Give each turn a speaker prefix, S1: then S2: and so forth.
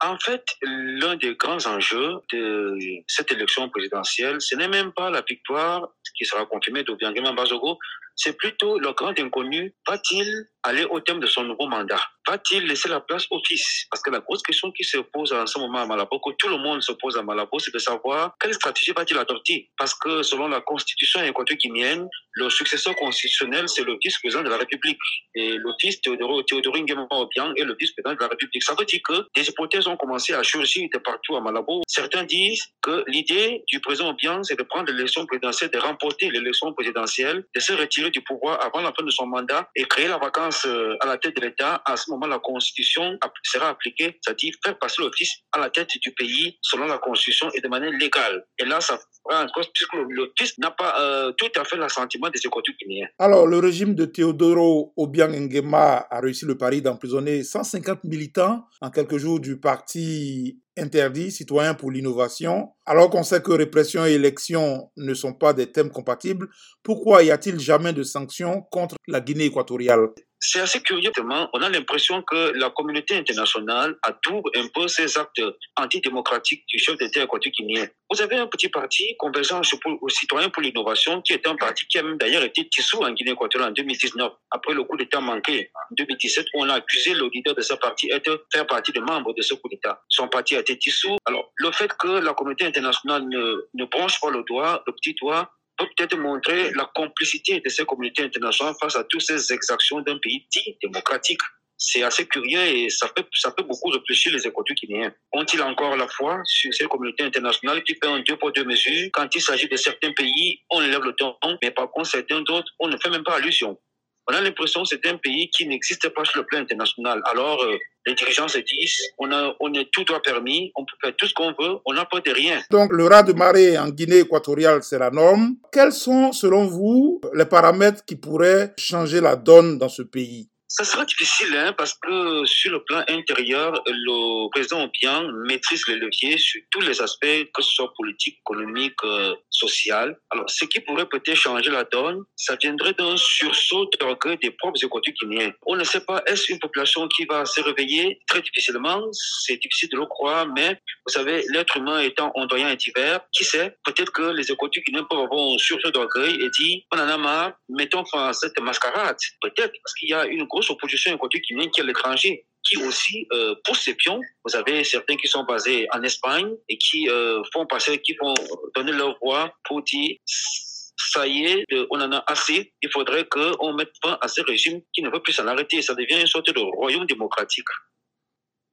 S1: En fait, l'un des grands enjeux de cette élection présidentielle, ce n'est même pas la victoire qui sera confirmée d'Obiangema Bazogo, c'est plutôt le grand inconnu. Va-t-il aller au terme de son nouveau mandat? Va-t-il laisser la place au fils? Parce que la grosse question qui se pose en ce moment à Malabo, que tout le monde se pose à Malabo, c'est de savoir quelle stratégie va-t-il adopter? Parce que selon la constitution équatorienne, le successeur constitutionnel, c'est le vice-président de la République. Et le fils Théodoro, Théodoro Obiang est le vice-président de la République. Ça veut dire que des hypothèses ont commencé à surgir de partout à Malabo. Certains disent que l'idée du président Obiang, c'est de prendre l'élection présidentielle, de remporter l'élection présidentielle, de se retirer du pouvoir avant la fin de son mandat et créer la vacance euh, à la tête de l'État. À ce moment, la Constitution sera appliquée, c'est-à-dire faire passer fils à la tête du pays selon la Constitution et de manière légale. Et là, ça fils n'a pas euh, tout à fait l'assentiment.
S2: Alors, le régime de Teodoro Obiang Nguema a réussi le pari d'emprisonner 150 militants en quelques jours du parti interdit, citoyen pour l'innovation, alors qu'on sait que répression et élection ne sont pas des thèmes compatibles, pourquoi y a-t-il jamais de sanctions contre la Guinée équatoriale?
S1: C'est assez curieux, on a l'impression que la communauté internationale adoube un peu ces actes antidémocratiques du chef d'État équatorien. Vous avez un petit parti, Convergence aux citoyens pour l'innovation, qui est un parti qui a même d'ailleurs été dissous en Guinée équatoriale en 2019, après le coup d'État manqué en 2017, où on a accusé le leader de ce parti de faire partie des membres de ce coup d'État. Son parti a été dissous. Alors, le fait que la communauté internationale ne, ne branche pas le doigt, le petit doigt, peut peut-être montrer la complicité de ces communautés internationales face à toutes ces exactions d'un pays dit démocratique. C'est assez curieux et ça peut, ça peut beaucoup réfléchir les écoutes guinéens. Ont-ils encore la foi sur ces communautés internationales qui fait un deux pour deux mesures? Quand il s'agit de certains pays, on lève le ton, mais par contre, certains d'autres, on ne fait même pas allusion. On a l'impression que c'est un pays qui n'existe pas sur le plan international. Alors, euh, les dirigeants se disent, on, a, on est tout droit permis, on peut faire tout ce qu'on veut, on n'a pas de rien.
S2: Donc le raz de marée en Guinée équatoriale, c'est la norme. Quels sont, selon vous, les paramètres qui pourraient changer la donne dans ce pays?
S1: Ça sera difficile hein, parce que sur le plan intérieur, le président Obiang maîtrise les leviers sur tous les aspects, que ce soit politique, économique, euh, social. Alors, ce qui pourrait peut-être changer la donne, ça viendrait d'un sursaut d'orgueil des propres économiques guinéens. On ne sait pas, est-ce une population qui va se réveiller très difficilement? C'est difficile de le croire, mais vous savez, l'être humain étant ondoyant et divers, qui sait? Peut-être que les économiques guinéens peuvent avoir un sursaut d'orgueil et dire, on en a marre, mettons fin à cette mascarade. Peut-être parce qu'il y a une opposition côté qui vient qui est l'étranger qui aussi euh, ses pions. Vous avez certains qui sont basés en Espagne et qui euh, font passer, qui vont donner leur voix pour dire ça y est, on en a assez. Il faudrait qu'on mette fin à ce régime qui ne veut plus s'en arrêter. Ça devient une sorte de royaume démocratique.